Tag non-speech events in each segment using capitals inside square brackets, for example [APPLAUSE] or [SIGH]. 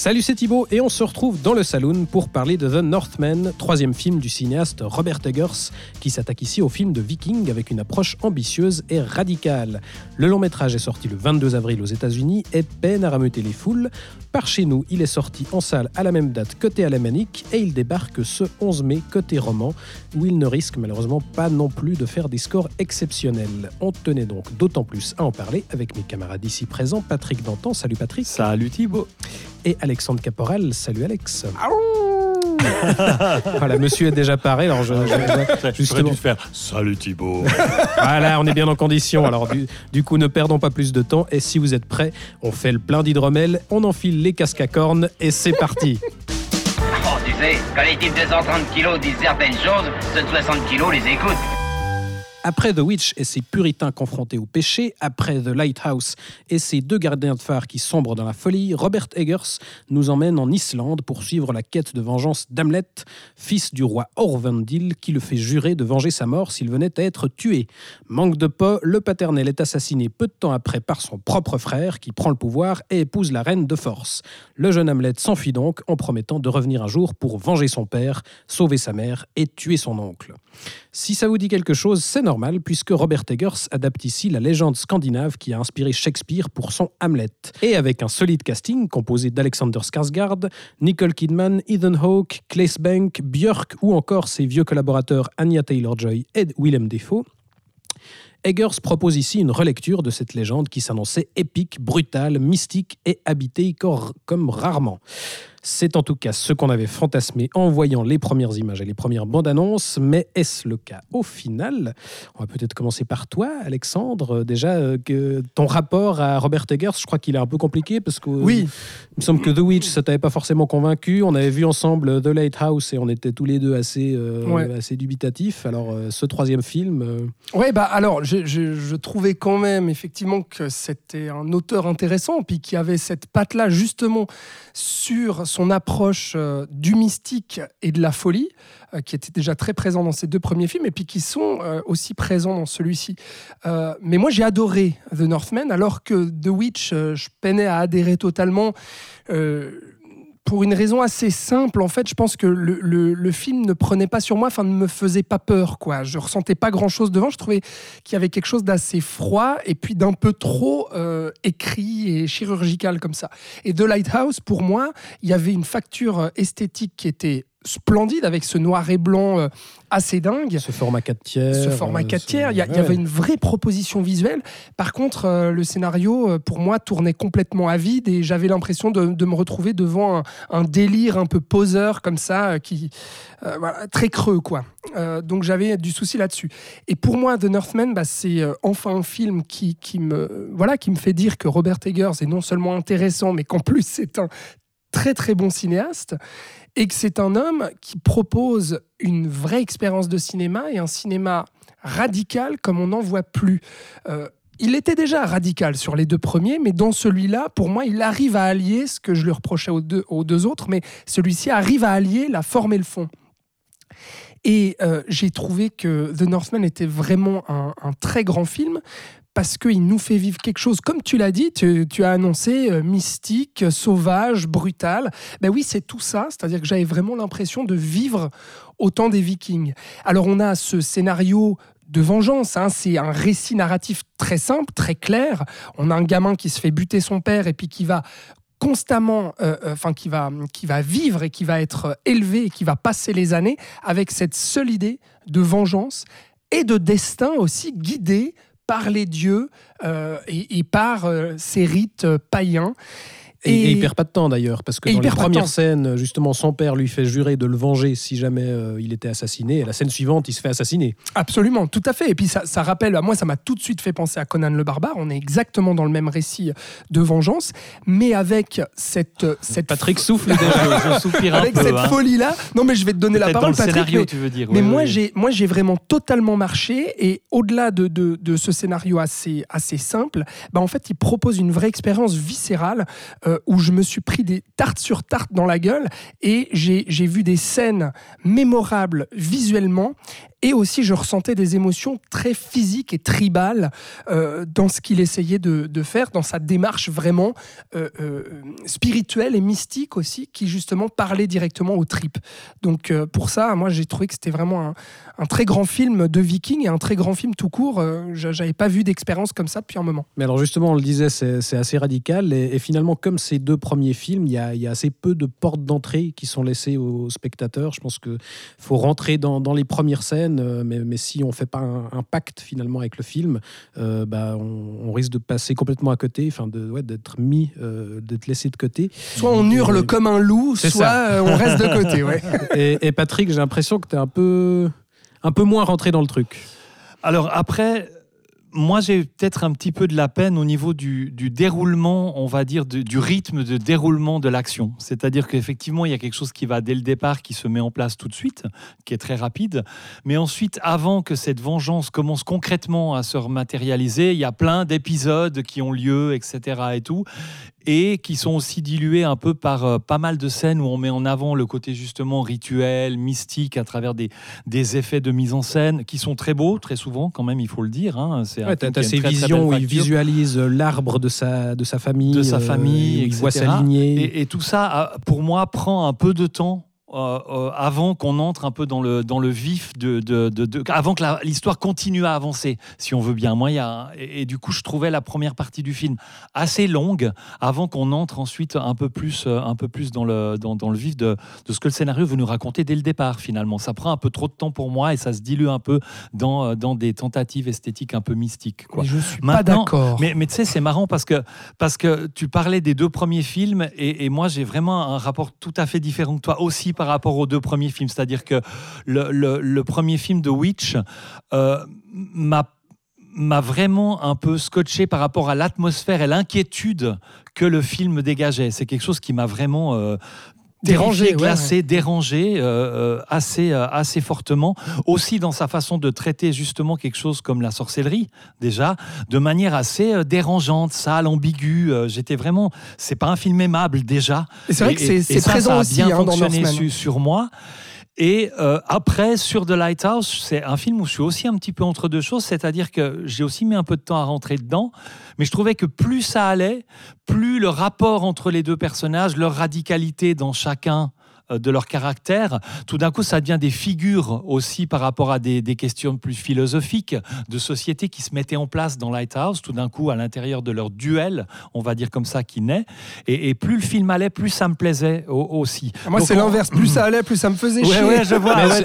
Salut, c'est Thibaut et on se retrouve dans le saloon pour parler de The Northman, troisième film du cinéaste Robert Eggers, qui s'attaque ici au film de Viking avec une approche ambitieuse et radicale. Le long métrage est sorti le 22 avril aux États-Unis et peine à rameuter les foules. Par chez nous, il est sorti en salle à la même date côté alémanique et il débarque ce 11 mai côté roman, où il ne risque malheureusement pas non plus de faire des scores exceptionnels. On tenait donc d'autant plus à en parler avec mes camarades ici présents, Patrick Dantan, salut Patrick. Salut Thibaut. Et Alexandre Caporal, salut Alex. voilà, monsieur est déjà paré, alors je, je- justement, faire Salut Thibaut. voilà, on est bien en condition. Alors du, du coup, ne perdons pas plus de temps. Et si vous êtes prêts, on fait le plein d'hydromel, on enfile les casques à cornes et c'est parti. Oh, tu sais, quand les types de 130 kilos disent certaines choses, ceux de 60 kilos les écoutent. Après The Witch et ses puritains confrontés au péché, après The Lighthouse et ses deux gardiens de phare qui sombrent dans la folie, Robert Eggers nous emmène en Islande pour suivre la quête de vengeance d'Hamlet, fils du roi Orvandil, qui le fait jurer de venger sa mort s'il venait à être tué. Manque de pas, le paternel est assassiné peu de temps après par son propre frère, qui prend le pouvoir et épouse la reine de force. Le jeune Hamlet s'enfuit donc en promettant de revenir un jour pour venger son père, sauver sa mère et tuer son oncle. Si ça vous dit quelque chose, c'est puisque Robert Eggers adapte ici la légende scandinave qui a inspiré Shakespeare pour son Hamlet. Et avec un solide casting composé d'Alexander Skarsgård, Nicole Kidman, Ethan Hawke, Claes Bank, Björk ou encore ses vieux collaborateurs Anya Taylor-Joy et Willem Dafoe, Eggers propose ici une relecture de cette légende qui s'annonçait épique, brutale, mystique et habitée comme rarement. C'est en tout cas ce qu'on avait fantasmé en voyant les premières images et les premières bandes annonces, mais est-ce le cas au final? On va peut-être commencer par toi, Alexandre. Déjà, euh, que ton rapport à Robert Eggers, je crois qu'il est un peu compliqué parce que Oui. il me semble que The Witch, ça t'avait pas forcément convaincu. On avait vu ensemble The Lighthouse et on était tous les deux assez, euh, Ouais. assez dubitatifs. Alors, euh, ce troisième film, euh, Ouais, bah alors, je, trouvais quand même effectivement que c'était un auteur intéressant, puis qui avait cette patte-là justement sur son approche euh, du mystique et de la folie, euh, qui était déjà très présent dans ces deux premiers films, et puis qui sont euh, aussi présents dans celui-ci. Mais moi, j'ai adoré The Northman, alors que The Witch, je peinais à adhérer totalement. Pour une raison assez simple, en fait, je pense que le film ne prenait pas sur moi, enfin ne me faisait pas peur, quoi. Je ressentais pas grand-chose devant. Je trouvais qu'il y avait quelque chose d'assez froid et puis d'un peu trop euh, écrit et chirurgical comme ça. Et The Lighthouse, pour moi, il y avait une facture euh, esthétique qui était splendide avec ce noir et blanc euh, assez dingue. ce format 4 tiers. Ce format euh, 4 ce- tiers, il y, avait une vraie proposition visuelle. Par contre, euh, le scénario, euh, pour moi, tournait complètement à vide et j'avais l'impression de, de me retrouver devant un, un délire un peu poseur comme ça, euh, qui euh, voilà, très creux, quoi. Euh, donc j'avais du souci là-dessus. Et pour moi, The Northman, bah, c'est euh, enfin un film qui, qui me voilà, qui me fait dire que Robert Eggers est non seulement intéressant, mais qu'en plus c'est un très très bon cinéaste et que c'est un homme qui propose une vraie expérience de cinéma et un cinéma radical comme on n'en voit plus. Euh, il était déjà radical sur les deux premiers, mais dans celui-là, pour moi, il arrive à allier ce que je lui reprochais aux deux, autres, mais celui-ci arrive à allier la forme et le fond. Et euh, j'ai trouvé que The Northman était vraiment un très grand film parce qu'il nous fait vivre quelque chose, comme tu l'as dit, tu, as annoncé euh, mystique, sauvage, brutal. Ben oui, c'est tout ça, c'est-à-dire que j'avais vraiment l'impression de vivre au temps des Vikings. Alors on a ce scénario de vengeance, hein, c'est un récit narratif très simple, très clair. On a un gamin qui se fait buter son père et puis qui va constamment, euh, euh, enfin qui va, qui va vivre et qui va être élevé et qui va passer les années avec cette seule idée de vengeance et de destin aussi guidé par les dieux euh, et, par euh, ces rites euh, païens. Et, Et- et il perd pas de temps d'ailleurs, parce que dans premières temps. scènes, justement, son père lui fait jurer de le venger si jamais euh, il était assassiné. Et la scène suivante, il se fait assassiner. Absolument, tout à fait. Et puis ça, ça rappelle, à moi, ça m'a tout de suite fait penser à Conan le Barbare. On est exactement dans le même récit de vengeance, mais avec cette, cette Patrick souffle déjà. je, je [LAUGHS] soupire un avec peu. cette hein. folie-là. Non, mais je vais te donner la parole, dans le Patrick. scénario, mais- tu veux dire. Mais oui, moi, oui. j'ai, moi, j'ai vraiment totalement marché. Et au-delà de, de, de ce scénario assez, assez simple, bah, en fait, il propose une vraie expérience viscérale euh, où je me suis pris des tartes sur tartes dans la gueule et j'ai vu des scènes mémorables visuellement. Et aussi, je ressentais des émotions très physiques et tribales euh, dans ce qu'il essayait de, faire, dans sa démarche vraiment euh, euh, spirituelle et mystique aussi, qui justement parlait directement aux tripes. Donc pour ça, moi j'ai trouvé que c'était vraiment un, très grand film de viking et un très grand film tout court. J'a- J'avais pas vu d'expérience comme ça depuis un moment. Mais alors justement, on le disait, c'est assez radical. Et, finalement, comme ces deux premiers films, il y a, assez peu de portes d'entrée qui sont laissées aux spectateurs. Je pense qu'il faut rentrer dans les premières scènes, euh, mais, mais si on ne fait pas un, un pacte finalement avec le film, euh, bah, on, on risque de passer complètement à côté, enfin de- ouais, d'être mis, euh, d'être laissé de côté. Soit on hurle Et- comme un loup, soit ça. on reste de côté. Ouais. [LAUGHS] Et, et Patrick, j'ai l'impression que tu es un peu, un peu moins rentré dans le truc. Alors après, moi j'ai peut-être un petit peu de la peine au niveau du, déroulement, on va dire, du rythme de déroulement de l'action. C'est-à-dire qu'effectivement, il y a quelque chose qui va dès le départ, qui se met en place tout de suite, qui est très rapide. Mais ensuite, avant que cette vengeance commence concrètement à se matérialiser, il y a plein d'épisodes qui ont lieu, etc. et tout. Et qui sont aussi dilués un peu par euh, pas mal de scènes où on met en avant le côté justement rituel, mystique, à travers des, des effets de mise en scène qui sont très beaux, très souvent quand même, il faut le dire. hein. C'est Ouais, film tu as, qui a ces très, visions où il visualise l'arbre de sa, de sa famille, De sa euh, famille, il voit sa lignée. Et, et tout ça, euh, pour moi, prend un peu de temps. Euh, euh, avant qu'on entre un peu dans le, dans le vif de, de, de- de- avant que l'histoire continue à avancer, si on veut bien. Moi, il y a, et, et du coup, je trouvais la première partie du film assez longue avant qu'on entre ensuite un peu plus, euh, un peu plus dans, le, dans, dans le vif de, de ce que le scénario veut nous raconter dès le départ, finalement. Ça prend un peu trop de temps pour moi et ça se dilue un peu dans, dans des tentatives esthétiques un peu mystiques. Quoi. Mais je suis pas d'accord. Mais, mais tu sais, c'est marrant parce que, parce que tu parlais des deux premiers films et, et moi, j'ai vraiment un rapport tout à fait différent que toi aussi par rapport aux deux premiers films. C'est-à-dire que le, premier film de Witch euh, m'a m'a vraiment un peu scotché par rapport à l'atmosphère et l'inquiétude que le film dégageait. C'est quelque chose qui m'a vraiment euh, Dérangé, ouais, glacé, dérangé euh, euh, assez, euh, assez fortement. Aussi dans sa façon de traiter justement quelque chose comme la sorcellerie, déjà, de manière assez euh, dérangeante, sale, ambiguë. Euh, J'étais vraiment... C'est pas un film aimable déjà. Et c'est vrai Et- que c'est et ça, ça a aussi bien hein, fonctionné su- sur moi. Et euh, après, sur The Lighthouse, c'est un film où je suis aussi un petit peu entre deux choses, c'est-à-dire que j'ai aussi mis un peu de temps à rentrer dedans, mais je trouvais que plus ça allait, plus le rapport entre les deux personnages, leur radicalité dans chacun de leur caractère, tout d'un coup, ça devient des figures aussi par rapport à des, des questions plus philosophiques de société qui se mettaient en place dans Lighthouse, tout d'un coup, à l'intérieur de leur duel, on va dire comme ça, qui naît. Et, et plus le film allait, plus ça me plaisait au- aussi. Moi, c'est on- l'inverse. Plus ça allait, plus ça me faisait Ouais, chier. ouais, je vois. Ouais,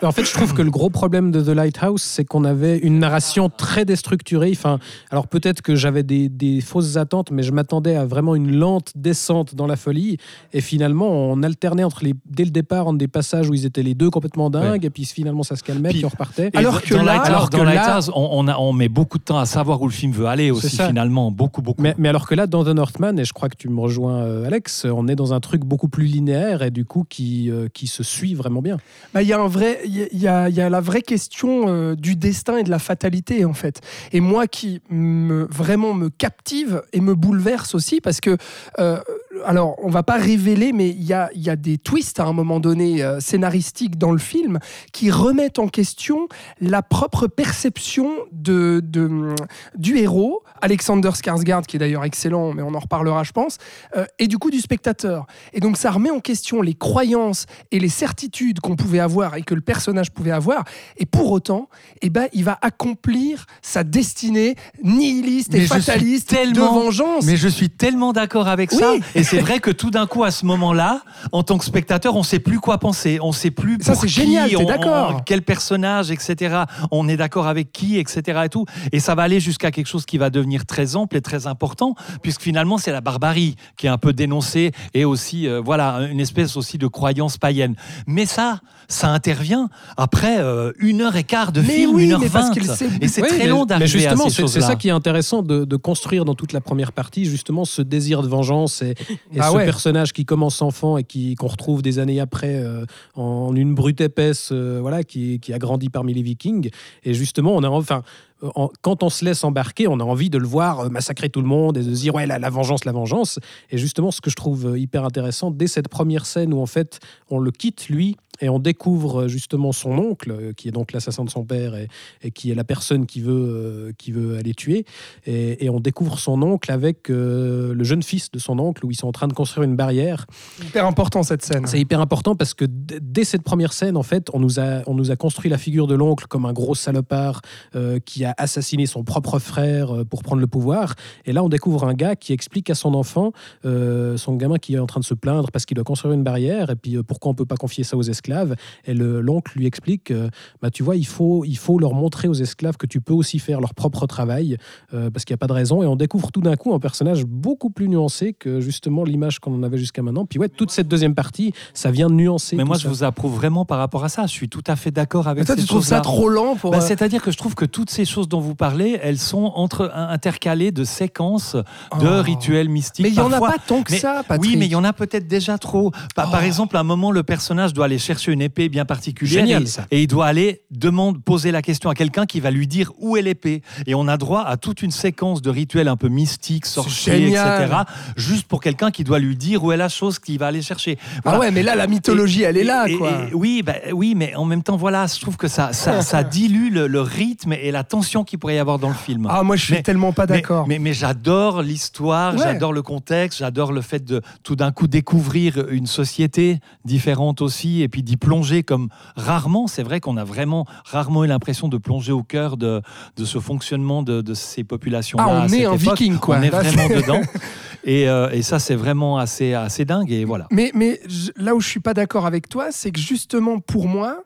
je- en fait, je trouve que le gros problème de The Lighthouse, c'est qu'on avait une narration très déstructurée. Enfin, alors peut-être que j'avais des, des fausses attentes, mais je m'attendais à vraiment une lente descente dans la folie. Et finalement, on alternait entre les, dès le départ entre des passages où ils étaient les deux complètement dingues, et puis finalement ça se calmait, Puis- puis on repartait. Alors que dans là- Lighthouse, alors dans que là- Lighthouse, on, on a- on met beaucoup de temps à savoir où le film veut aller aussi, finalement. Beaucoup, beaucoup. Mais, mais alors que là, dans The Northman, et je crois que tu me rejoins, euh, Alex, on est dans un truc beaucoup plus linéaire et du coup qui, euh, qui se suit vraiment bien. Bah, Il y a un vrai, il y a- il y, a, il y a la vraie question euh, du destin et de la fatalité en fait. Et moi qui me vraiment me captive et me bouleverse aussi parce que, euh, alors on va pas révéler, mais il y a, y a des twists à un moment donné euh, scénaristiques dans le film qui remettent en question la propre perception de, de- du héros, Alexander Skarsgård qui est d'ailleurs excellent, mais on en reparlera je pense, euh, et du coup du spectateur. Et donc ça remet en question les croyances et les certitudes qu'on pouvait avoir et que le personnage pouvait avoir. Et pour autant, eh ben, il va accomplir sa destinée nihiliste et fataliste tellement- de vengeance. Mais je suis tellement d'accord avec Oui. ça. Et c'est c'est vrai que tout d'un coup, à ce moment-là, en tant que spectateur, on sait plus quoi penser. On sait plus Ça, pour c'est qui, génial, t'es d'accord. quel personnage, etc. On est d'accord avec qui, etc. Et tout. Et ça va aller jusqu'à quelque chose qui va devenir très ample et très important, puisque finalement, c'est la barbarie qui est un peu dénoncée et aussi, euh, voilà, une espèce aussi de croyance païenne. Mais ça, ça intervient après euh, une heure et quart de Mais film, oui, une heure vingt. Et c'est Oui, très mais- long Mais d'arriver à justement, ces c'est c'est choses-là. ça qui est intéressant de, de construire dans toute la première partie, justement, ce désir de vengeance et, et Bah ce ouais. personnage qui commence enfant et qui qu'on retrouve des années après euh, en une brute épaisse, euh, voilà, qui, qui a grandi parmi les Vikings. Et justement, on a enfin. En- quand on se laisse embarquer, on a envie de le voir euh, massacrer tout le monde et de se dire ouais la, la vengeance, la vengeance. Et justement, ce que je trouve euh, hyper intéressant dès cette première scène où en fait on le quitte lui et on découvre euh, justement son oncle qui est donc l'assassin de son père et, et qui est la personne qui veut euh, qui veut aller tuer et, et on découvre son oncle avec euh, le jeune fils de son oncle où ils sont en train de construire une barrière Hyper important cette scène. c'est hyper important parce que dès cette première scène, en fait, on nous a, on nous a construit la figure de l'oncle comme un gros salopard euh, qui a assassiné son propre frère euh, pour prendre le pouvoir. Et là, on découvre un gars qui explique à son enfant, euh, son gamin qui est en train de se plaindre parce qu'il doit construire une barrière et puis euh, pourquoi on peut pas confier ça aux esclaves. Et le- l'oncle lui explique, euh, bah, tu vois, il faut, il faut leur montrer aux esclaves que tu peux aussi faire leur propre travail euh, parce qu'il n'y a pas de raison. Et on découvre tout d'un coup un personnage beaucoup plus nuancé que justement l'image qu'on en avait jusqu'à maintenant. Puis ouais, toute cette deuxième partie, ça vient de nuancer. Mais moi, ça. je vous approuve vraiment par rapport à ça. Je suis tout à fait d'accord avec Mais toi, tu trouves ça trop lent pour. Bah, euh, C'est-à-dire que je trouve que toutes ces choses dont vous parlez, elles sont entre, intercalées de séquences de Oh. rituels mystiques. Mais il y en a pas tant que Mais- ça, Patrick. Oui, mais il y en a peut-être déjà trop. Par, par Oh. exemple, à un moment, le personnage doit aller chercher une épée bien particulière Génial, et, ça. et il doit aller demande, poser la question à quelqu'un qui va lui dire où est l'épée. Et on a droit à toute une séquence de rituels un peu mystiques, sorciers, etc. Juste pour quelqu'un qui doit lui dire où est la chose qu'il va aller chercher. Ah ouais, mais là, la mythologie, elle est là, Et- quoi. oui, bah, oui, mais en même temps, voilà, je trouve que ça, ça, ça dilue le, le rythme et la tension qu'il pourrait y avoir dans le film. Ah, moi, je suis Mais- tellement pas d'accord. Mais, mais j'adore l'histoire, Ouais. j'adore le contexte, j'adore le fait de tout d'un coup découvrir une société différente aussi et puis d'y plonger comme rarement. C'est vrai qu'on a vraiment rarement eu l'impression de plonger au cœur de, de ce fonctionnement de, de ces populations-là. Ah, on à est cette un époque. viking, quoi. On est Là, vraiment [LAUGHS] dedans. Et, euh, et ça, c'est vraiment assez, assez dingue. Et voilà. Mais, mais je- là où je suis pas d'accord avec toi, c'est que justement pour moi,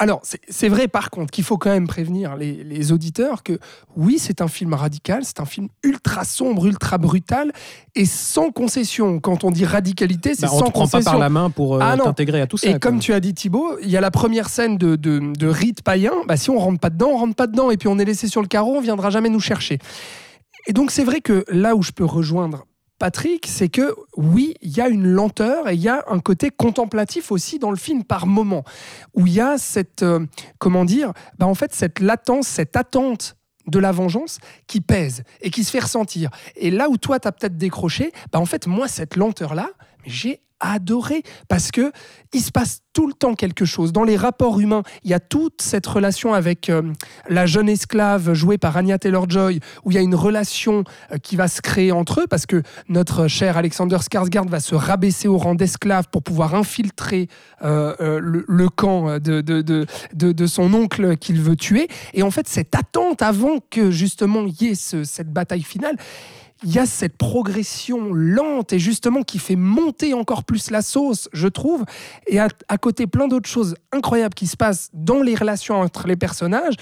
alors c'est vrai par contre qu'il faut quand même prévenir les, les auditeurs que oui c'est un film radical, c'est un film ultra sombre, ultra brutal et sans concession. Quand on dit radicalité, c'est Bah, on sans te prend pas concession. par la main pour euh, Ah t'intégrer à tout ça. Et comme tu as dit Thibaut, il y a la première scène de, de, de rite païen. Bah, si on rentre pas dedans, on rentre pas dedans. Et puis on est laissé sur le carreau, on viendra jamais nous chercher. Et donc c'est vrai que là où je peux rejoindre Patrick, c'est que oui, il y a une lenteur et il y a un côté contemplatif aussi dans le film par moment, où il y a cette, euh, comment dire, bah, en fait cette latence, cette attente de la vengeance qui pèse et qui se fait ressentir. Et là où toi, tu as peut-être décroché, bah, en fait, moi, cette lenteur-là, j'ai adoré parce que il se passe tout le temps quelque chose dans les rapports humains. Il y a toute cette relation avec euh, la jeune esclave jouée par Anya Taylor-Joy, où il y a une relation euh, qui va se créer entre eux parce que notre cher Alexander Skarsgård va se rabaisser au rang d'esclave pour pouvoir infiltrer euh, le, camp de, de, de, son oncle qu'il veut tuer. Et en fait, cette attente avant que justement il y ait ce- cette bataille finale, il y a cette progression lente et justement qui fait monter encore plus la sauce, je trouve. Et à, à côté, plein d'autres choses incroyables qui se passent dans les relations entre les personnages.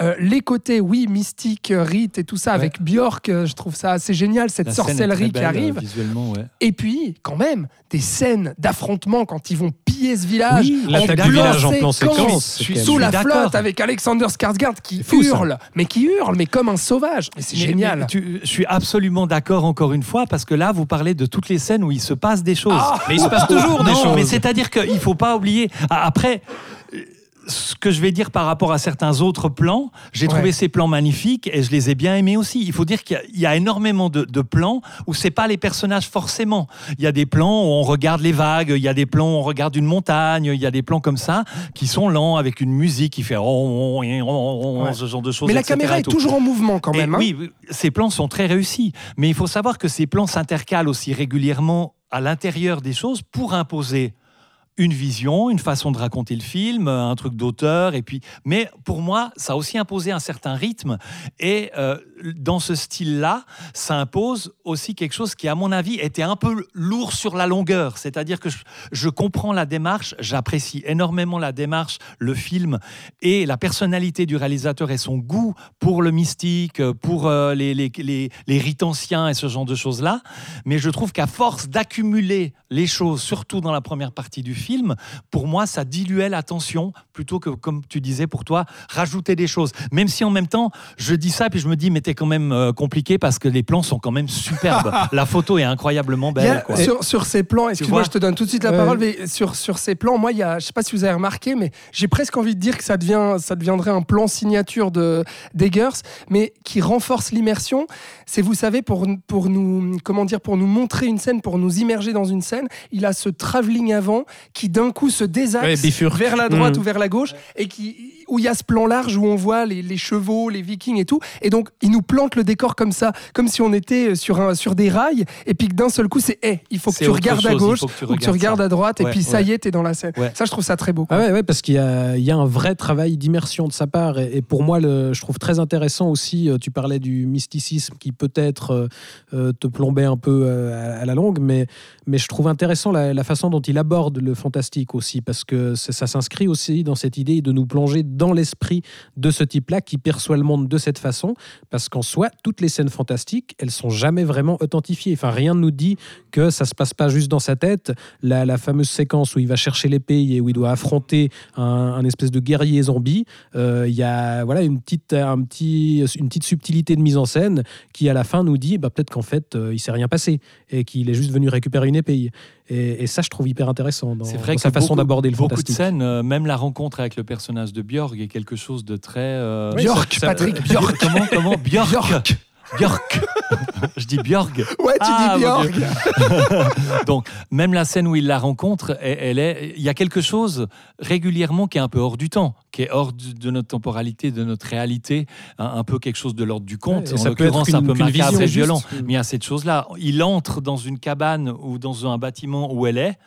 Euh, les côtés, oui, mystiques, rites et tout ça, Ouais. avec Björk, euh, je trouve ça assez génial, cette La sorcellerie qui arrive. euh, Visuellement, ouais. Et puis, quand même, des scènes d'affrontement quand ils vont piller ce village. Oui, l'attaque du village en plan séquence, Sous la d'accord. flotte avec Alexander Skarsgård qui ça. hurle, mais qui hurle, mais comme un sauvage. Mais c'est génial. mais tu- je suis absolument d'accord encore une fois parce que là, vous parlez de toutes les scènes où il se passe des choses. Ah Mais il se passe toujours des non, choses. mais c'est-à-dire qu'il faut pas oublier. Après, euh, ce que je vais dire par rapport à certains autres plans, j'ai Ouais. trouvé ces plans magnifiques et je les ai bien aimés aussi. Il faut dire qu'il y a- il y, a énormément de, de plans où c'est pas les personnages forcément. Il y a des plans où on regarde les vagues, il y a des plans où on regarde une montagne, il y a des plans comme ça qui sont lents avec une musique qui fait oh, Ouais. ce genre de choses. mais la caméra est toujours en mouvement quand même. hein. Oui, ces plans sont très réussis. Mais il faut savoir que ces plans s'intercalent aussi régulièrement à l'intérieur des choses pour imposer une vision, une façon de raconter le film, un truc d'auteur. Et puis, mais pour moi, ça a aussi imposé un certain rythme. Et euh, dans ce style-là, ça impose aussi quelque chose qui, à mon avis, était un peu lourd sur la longueur. C'est-à-dire que je, comprends la démarche, j'apprécie énormément la démarche, le film et la personnalité du réalisateur et son goût pour le mystique, pour euh, les, les, les, les rites anciens et ce genre de choses-là. Mais je trouve qu'à force d'accumuler les choses, surtout dans la première partie du film, pour moi, ça diluait l'attention plutôt que, comme tu disais pour toi, rajouter des choses. Même si en même temps, je dis ça, puis je me dis, mais t'es quand même euh, compliqué parce que les plans sont quand même superbes. [LAUGHS] la photo est incroyablement a- belle. quoi. sur, sur ces plans, excuse-moi, je te donne tout de suite la parole, mais sur, sur ces plans, moi, il y a, je sais pas si vous avez remarqué, mais j'ai presque envie de dire que ça, devient, ça deviendrait un plan signature de d'Eggers, mais qui renforce l'immersion. C'est, vous savez, pour, pour nous, comment dire, pour nous montrer une scène, pour nous immerger dans une scène, il a ce travelling avant qui d'un coup se désaxe Ouais, vers la droite Mm. ou vers la gauche et qui où il y a ce plan large où on voit les, les chevaux, les vikings et tout. Et donc, il nous plante le décor comme ça, comme si on était sur, un, sur des rails. Et puis que d'un seul coup, c'est hey, il faut que tu regardes à chose, gauche faut que tu ou que tu regardes à droite. et Ouais, puis ça y est, t'es dans la scène. Ouais. Ça, je trouve ça très beau. Ah ouais, parce qu'il y a, il y a un vrai travail d'immersion de sa part. Et, et pour moi, le, je trouve très intéressant aussi, euh, tu parlais du mysticisme qui peut-être euh, euh, te plombait un peu euh, à, à la longue, mais, mais je trouve intéressant la, la façon dont il aborde le fantastique aussi, parce que ça s'inscrit aussi dans cette idée de nous plonger dans l'esprit de ce type-là qui perçoit le monde de cette façon, parce qu'en soi, toutes les scènes fantastiques, elles sont jamais vraiment authentifiées. Enfin, rien ne nous dit que ça se passe pas juste dans sa tête. La, la fameuse séquence où il va chercher l'épée et où il doit affronter un, un espèce de guerrier zombie, euh, il y a voilà une petite, un petit, une petite subtilité de mise en scène qui à la fin nous dit bah, peut-être qu'en fait euh, il s'est rien passé et qu'il est juste venu récupérer une épée. Et, et ça, je trouve hyper intéressant dans, C'est vrai dans que sa façon beaucoup- d'aborder le Beaucoup de fantastique. scènes, euh, même la rencontre avec le personnage de Björk est quelque chose de très. euh, Oui, Björk, ça- Patrick, euh, Björk. [LAUGHS] Comment Comment Björk? Björk. Björk. [LAUGHS] Je dis Björk. Ouais, tu Ah, dis mon Björk. [LAUGHS] Donc, même la scène où il la rencontre, elle, est, il y a quelque chose régulièrement qui est un peu hors du temps, qui est hors de notre temporalité, de notre réalité, un, un peu quelque chose de l'ordre du conte. Ouais, en ça peut l'occurrence, être un peu macabre vision et violent. Mais il y a cette chose-là. Il entre dans une cabane ou dans un bâtiment où elle est.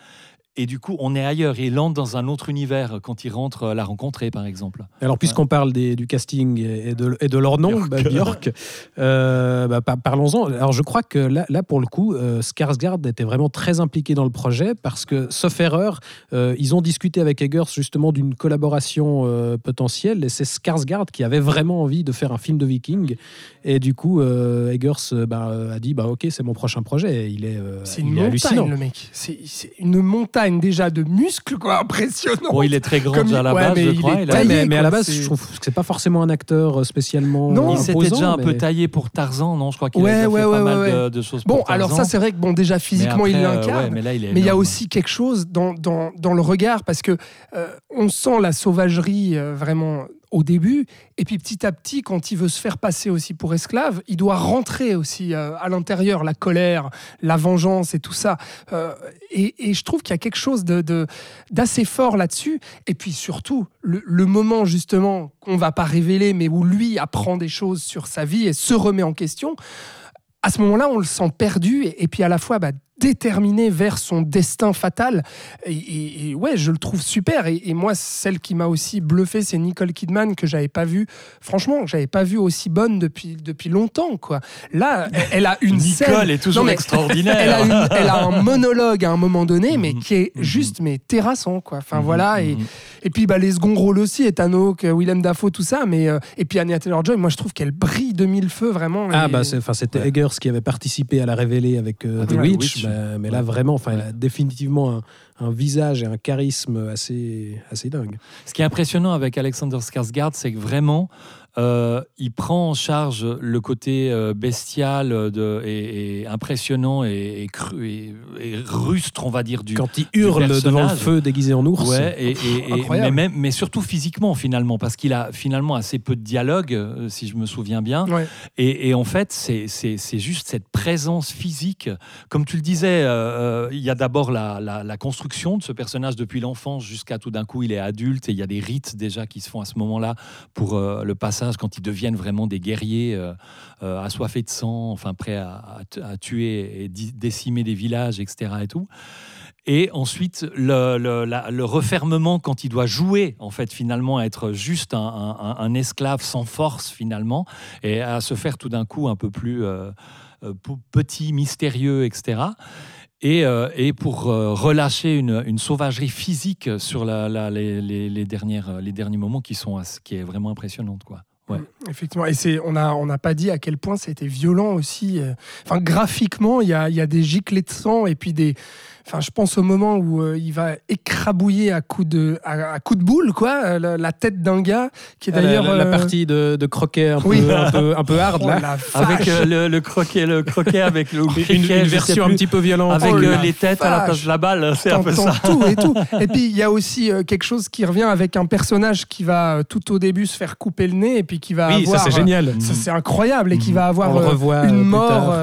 Et du coup, on est ailleurs. Et il entre dans un autre univers quand il rentre la rencontrer, par exemple. Alors, puisqu'on parle des- du casting et de, et de leur nom, Björk. bah, Björk, euh, bah, par- parlons-en. Alors, je crois que là, là pour le coup, euh, Skarsgård était vraiment très impliqué dans le projet parce que, sauf erreur, euh, ils ont discuté avec Eggers justement d'une collaboration euh, potentielle et c'est Skarsgård qui avait vraiment envie de faire un film de viking. Et du coup, euh, Eggers bah, a dit bah, Ok, c'est mon prochain projet. Et il est, euh, C'est il une est hallucinant. montagne, le mec. C'est c'est une montagne déjà de muscles, quoi. Impressionnant. Bon, il est très grand Comme déjà à la ouais, base, mais je il crois. est Il a- Ouais, taillé, mais, mais à la base, c'est- je trouve que c'est pas forcément un acteur euh, spécialement. Non, il s'était déjà un peu taillé pour Tarzan, non Je crois qu'il Ouais, a fait ouais, pas mal ouais, de, de choses Bon, pour alors Tarzan. ça, c'est vrai que bon, déjà physiquement, il après, euh, l'incarne. ouais, mais là, il est Mais il y a aussi quelque chose dans, dans, dans le regard, parce que euh, on sent la sauvagerie euh, vraiment au début, et puis petit à petit, quand il veut se faire passer aussi pour esclave, il doit rentrer aussi euh, à l'intérieur, la colère, la vengeance et tout ça. Euh, et, je trouve qu'il y a quelque chose de- d'assez fort là-dessus. Et puis surtout, le, moment justement qu'on va pas révéler, mais où lui apprend des choses sur sa vie et se remet en question, à ce moment-là, on le sent perdu et, et puis à la fois bah, déterminé vers son destin fatal. Et, et- et ouais, je le trouve super. Et, et moi, celle qui m'a aussi bluffé, c'est Nicole Kidman que j'avais pas vue. Franchement, que j'avais pas vue aussi bonne depuis depuis longtemps. Quoi. Là, elle- elle a une scène. Nicole est toujours Non, mais extraordinaire. Elle a, une- elle a un monologue à un moment donné, mais Mhm. qui est Mhm. juste mais terrassant quoi. Enfin Mhm, voilà et, et puis bah, les seconds rôles aussi, Ethan Hawke, Willem Dafoe, tout ça, mais euh, et puis Anya Taylor Joy, moi je trouve qu'elle brille de mille feux vraiment. Ah et- bah enfin, c'était Ouais. Eggers qui avait participé à la révéler avec euh, The Ouais, Witch, Bah, mais là vraiment, enfin, elle a définitivement un, un visage et un charisme assez, assez dingue. Ce qui est impressionnant avec Alexander Skarsgård, c'est que vraiment, euh, il prend en charge le côté euh, bestial de, et, et impressionnant et, et cru et, et rustre, on va dire, du, Quand il hurle devant le feu déguisé en ours, Ouais, et, mais, Incroyable. même, mais surtout physiquement finalement, parce qu'il a finalement assez peu de dialogue, euh, si je me souviens bien. Ouais. Et, en fait, c'est- juste cette présence physique. Comme tu le disais, euh, euh, il y a d'abord la, la- la construction de ce personnage depuis l'enfance jusqu'à tout d'un coup, il est adulte et il y a des rites déjà qui se font à ce moment-là pour euh, le passage quand ils deviennent vraiment des guerriers euh, euh, assoiffés de sang, enfin prêts à, à tu- à tuer et décimer des villages, etc. Et tout. Et ensuite, le, refermement quand il doit jouer, en fait, finalement, être juste un, esclave sans force, finalement, et à se faire tout d'un coup un peu plus euh, petit, mystérieux, etc. Et, pour relâcher une, sauvagerie physique sur les, les- les derniers moments qui, sont, qui est vraiment impressionnante. Quoi. Ouais. Effectivement, et c'est, on n'a on n'a pas dit à quel point ça a été violent aussi. euh. Enfin, graphiquement, il y a, y a des giclées de sang et puis des. Enfin, je pense au moment où euh, il va écrabouiller à coups de, à, à coups de boule, quoi, euh, la, la tête d'un gars qui est Ah, la, d'ailleurs. la- la euh, partie de, de croquet un, Oui. peu, un, peu, un peu hard, oh, là. Avec euh, le, le croquet, le croquet avec le [LAUGHS] Une, criquet, une version un petit peu violente. avec Oh euh, les têtes à la place de la balle, [LAUGHS] c'est un peu ça. tout et tout. Et puis il y a aussi euh, quelque chose qui revient avec un personnage qui va tout au début se faire couper le nez et puis qui va oui, avoir. ça c'est génial. ça, c'est incroyable et qui va avoir euh, revoit euh, une mort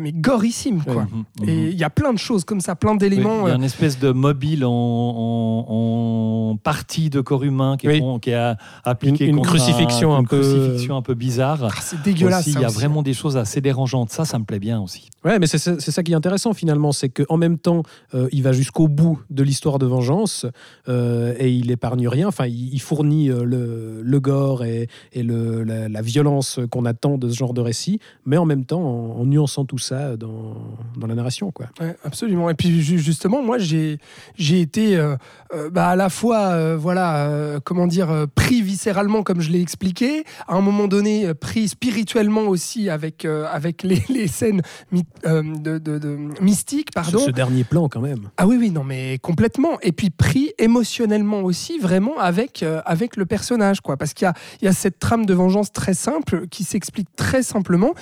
mais gorissime quoi. Mhm, mhm. Et il y a plein de choses comme ça, plein Oui, d'éléments. il y a euh, une espèce de mobile en, en- en partie de corps humain qui est, Oui. con- qui est a- appliqué Une- une crucifixion un, peu- crucifixion un peu bizarre. ah, c'est dégueulasse. Aussi, ça il y a aussi. vraiment des choses assez dérangeantes. Ça, ça me plaît bien aussi. Ouais, mais c'est ça qui est intéressant finalement, c'est qu'en même temps, euh, il va jusqu'au bout de l'histoire de vengeance euh, et il épargne rien. Enfin, il, il fournit euh, le, le gore et, et le, la, la violence qu'on attend de ce genre de récit, mais en même temps en, en nuançant tout ça dans, dans la narration. Quoi. Ouais, absolument. Et puis ju- justement, moi, j'ai été euh, euh, bah, à la fois, euh, voilà, euh, comment dire, pris viscéralement, comme je l'ai expliqué, à un moment donné, pris spirituellement aussi avec, avec les, [LAUGHS] les scènes de, de- de- mystiques, pardon. Ce, ce dernier plan quand même. Ah oui, oui, non, mais complètement. Et puis pris émotionnellement aussi, vraiment avec, avec le personnage, quoi. Parce qu'il y a, il y a cette trame de vengeance très simple qui s'explique très simplement,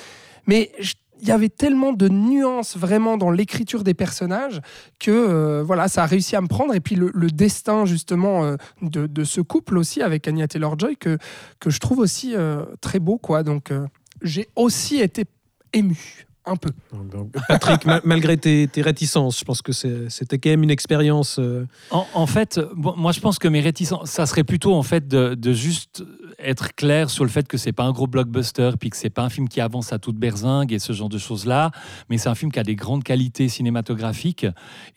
mais je- il y avait tellement de nuances vraiment dans l'écriture des personnages que euh, voilà, ça a réussi à me prendre. Et puis le, le destin justement euh, de, de ce couple aussi avec Anya Taylor-Joy que, que je trouve aussi euh, très beau, quoi. Donc euh, j'ai aussi été ému, un peu. Donc, Patrick, ma- malgré tes, tes réticences, je pense que c'est- c'était quand même une expérience. euh, En, en fait, bon, moi je pense que mes réticences, ça serait plutôt en fait de, de juste être clair sur le fait que c'est pas un gros blockbuster, puis que c'est pas un film qui avance à toute berzingue et ce genre de choses là, mais c'est un film qui a des grandes qualités cinématographiques.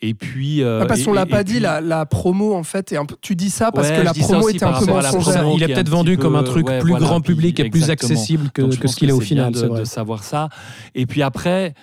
Et puis, euh, Ah, parce et- qu'on l'a et- pas et dit, puis- la, la promo en fait est un peu. Tu dis ça parce Ouais, que la promo était un peu mensongère. il est peut-être vendu comme un truc ouais, plus voilà, grand puis public et plus exactement. accessible que, ce qu'il est au c'est bien final. de, de savoir ça. Et puis après,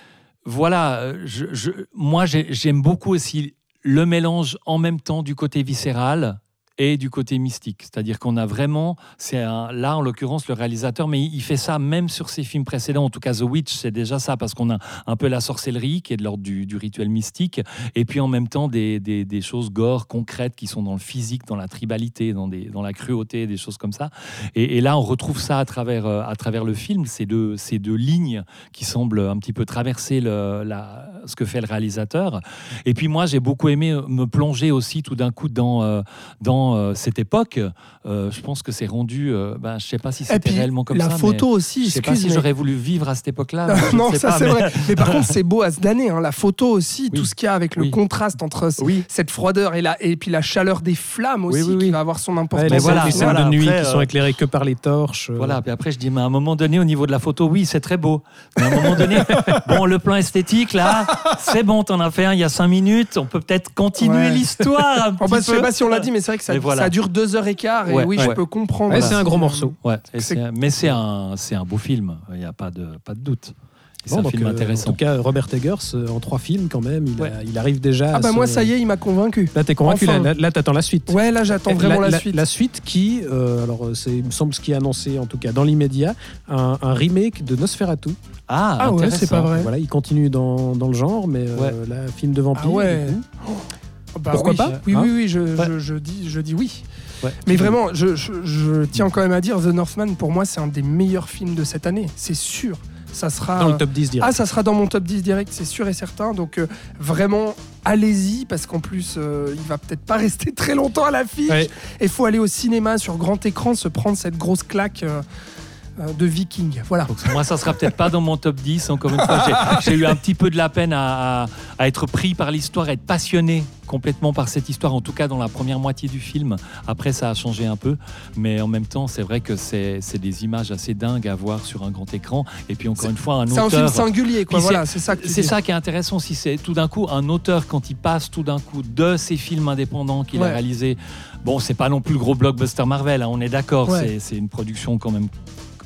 voilà, euh, je, je- moi j'ai- j'aime beaucoup aussi le mélange en même temps du côté viscéral et du côté mystique. C'est-à-dire qu'on a vraiment, c'est là en l'occurrence le réalisateur, mais il, fait ça même sur ses films précédents. En tout cas, The Witch, c'est déjà ça parce qu'on a un peu la sorcellerie qui est de l'ordre du, rituel mystique, et puis en même temps des, choses gore concrètes qui sont dans le physique, dans la tribalité, dans, la cruauté, des choses comme ça. Et, là, on retrouve ça à travers, euh, le film, ces deux, lignes qui semblent un petit peu traverser ce que fait le réalisateur. Et puis moi, j'ai beaucoup aimé me plonger aussi tout d'un coup dans, euh, dans euh, cette époque. Euh, je pense que c'est rendu, euh, ben, je sais pas si c'était réellement comme la ça. photo mais aussi, je sais pas si mais- j'aurais voulu vivre à cette époque-là. [LAUGHS] ne non, sais ça c'est mais- vrai. [LAUGHS] Mais par contre, c'est beau à se damner. hein. La photo aussi, Oui. tout ce qu'il y a avec le contraste entre Oui. cette froideur et, la, et puis la chaleur des flammes aussi, Oui, oui, qui va avoir son importance. les voilà, scènes- les scènes voilà, de nuit après, qui sont euh, éclairées que par les torches. Voilà, puis après je dis, mais à un moment donné, au niveau de la photo, oui, c'est très beau. Mais à un moment donné, [LAUGHS] bon, le plan esthétique, là, c'est bon, t'en as fait un il y a cinq minutes, on peut peut-être continuer Ouais. l'histoire En fait, je sais pas si on l'a dit, mais c'est vrai que ça, Voilà. ça dure deux heures et quart. Et Ouais, oui, je peux comprendre. Ouais, c'est un gros morceau. Ouais, et C'est- c'est- mais c'est un, c'est un beau film, il n'y a pas de, pas de doute. C'est Bon, un film euh, intéressant. En tout cas, Robert Eggers, euh, en trois films quand même, il, Ouais. a- il arrive déjà. Ah à bah son- moi, ça y est, il m'a convaincu. Là, t'es convaincu, Enfin. là, là, t'attends la suite. Ouais, là, j'attends vraiment la, suite. La suite qui, euh, alors euh, c'est, il me semble ce qui est annoncé en tout cas dans l'immédiat, un, un remake de Nosferatu. Ah, Ah ouais, intéressant. c'est pas vrai. Voilà, il continue dans, dans le genre, mais euh, Ouais. là, film de vampire. Ah ouais. Bah Pourquoi oui. pas Oui, Hein oui, oui, je, Ouais. je, je dis, je dis oui. Ouais. Mais vraiment, je, tiens quand même à dire, The Northman, pour moi, c'est un des meilleurs films de cette année. C'est sûr. Ça sera. Dans le top 10 direct. Ah, ça sera dans mon top 10 direct, c'est sûr et certain. Donc, euh, vraiment, allez-y, parce qu'en plus, euh, il va peut-être pas [LAUGHS] rester très longtemps à l'affiche. Ouais. Et il faut aller au cinéma sur grand écran, se prendre cette grosse claque. euh, de Viking. Voilà. Donc, moi, ça sera peut-être pas dans mon top 10. Encore une fois, j'ai- eu un petit peu de la peine à, à- à être pris par l'histoire, à être passionné complètement par cette histoire, en tout cas dans la première moitié du film. Après, ça a changé un peu. Mais en même temps, c'est vrai que c'est des images assez dingues à voir sur un grand écran. Et puis, encore une fois, un C'est un film auteur. singulier, quoi. Voilà, c'est ça C'est qui est intéressant aussi, c'est tout d'un coup un auteur quand il passe tout d'un coup de ses films indépendants qu'il Ouais. a réalisés. Bon, c'est pas non plus le gros blockbuster Marvel, hein, on est d'accord. Ouais. C'est une production quand même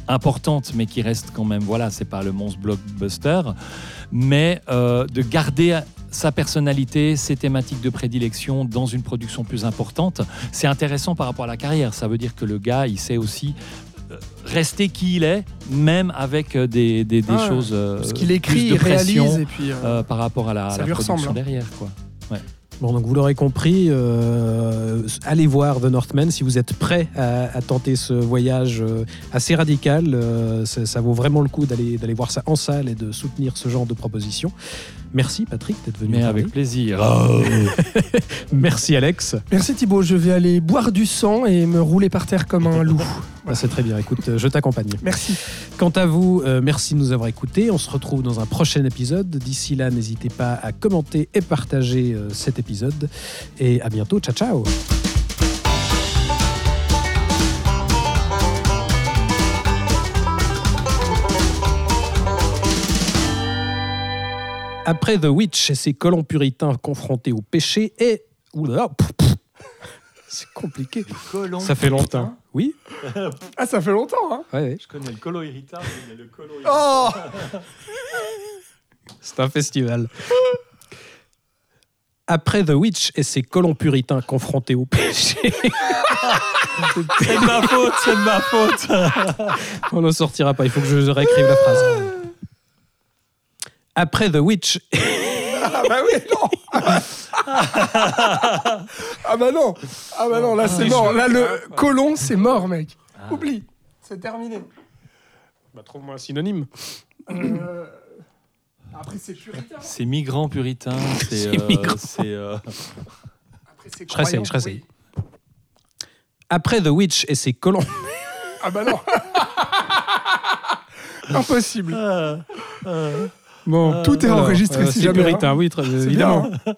importante, mais qui reste quand même, voilà, c'est pas le monstre blockbuster, mais euh, de garder sa personnalité, ses thématiques de prédilection dans une production plus importante, c'est intéressant par rapport à la carrière. Ça veut dire que le gars, il sait aussi euh, rester qui il est, même avec euh, des, des- des Ah, choses. euh, qu'il plus écrit, de il réalise, pression, et puis. euh, par rapport à la, Ça la lui production ressemble, hein. derrière. Quoi. Bon, donc vous l'aurez compris, euh, allez voir The Northman si vous êtes prêt à, tenter ce voyage euh, assez radical. euh, ça, ça vaut vraiment le coup d'aller d'aller voir ça en salle et de soutenir ce genre de proposition. Merci Patrick d'être venu. Mais avec plaisir. [LAUGHS] Merci Alex. Merci Thibaut, je vais aller boire du sang et me rouler par terre comme un loup. Ah, C'est très bien. Écoute, euh, je t'accompagne. Merci. Quant à vous, euh, merci de nous avoir écoutés. On se retrouve dans un prochain épisode. D'ici là, n'hésitez pas à commenter et partager euh, cet épisode. Et à bientôt. Ciao, ciao. Après The Witch et ses colons puritains confrontés au péché et... Oula, [LAUGHS] c'est compliqué. Ça fait longtemps. Oui [LAUGHS] Ah, ça fait longtemps, hein ouais, ouais. Je connais le colo irritable, mais le colo Oh C'est un festival. Après The Witch et ses colons puritains confrontés au péché, [LAUGHS] C'est de ma faute, c'est de ma faute. on ne sortira pas. Il faut que je réécrive la phrase. Après The Witch, Ah bah oui, non [LAUGHS] Ah bah non Ah bah non, là c'est mort. Là, le colon, c'est mort, mec. Oublie. C'est terminé. bah, trouve-moi un synonyme. Euh, Après, c'est puritain. C'est migrant puritain, c'est. Euh, migrant. euh, Après, c'est Je réessaye, croyant, je réessaye. oui. Après The Witch et ses colons. Ah bah non [LAUGHS] Impossible. Bon, Tout est enregistré, si c'est jamais, puritain, hein. oui, très- évidemment. bien, hein.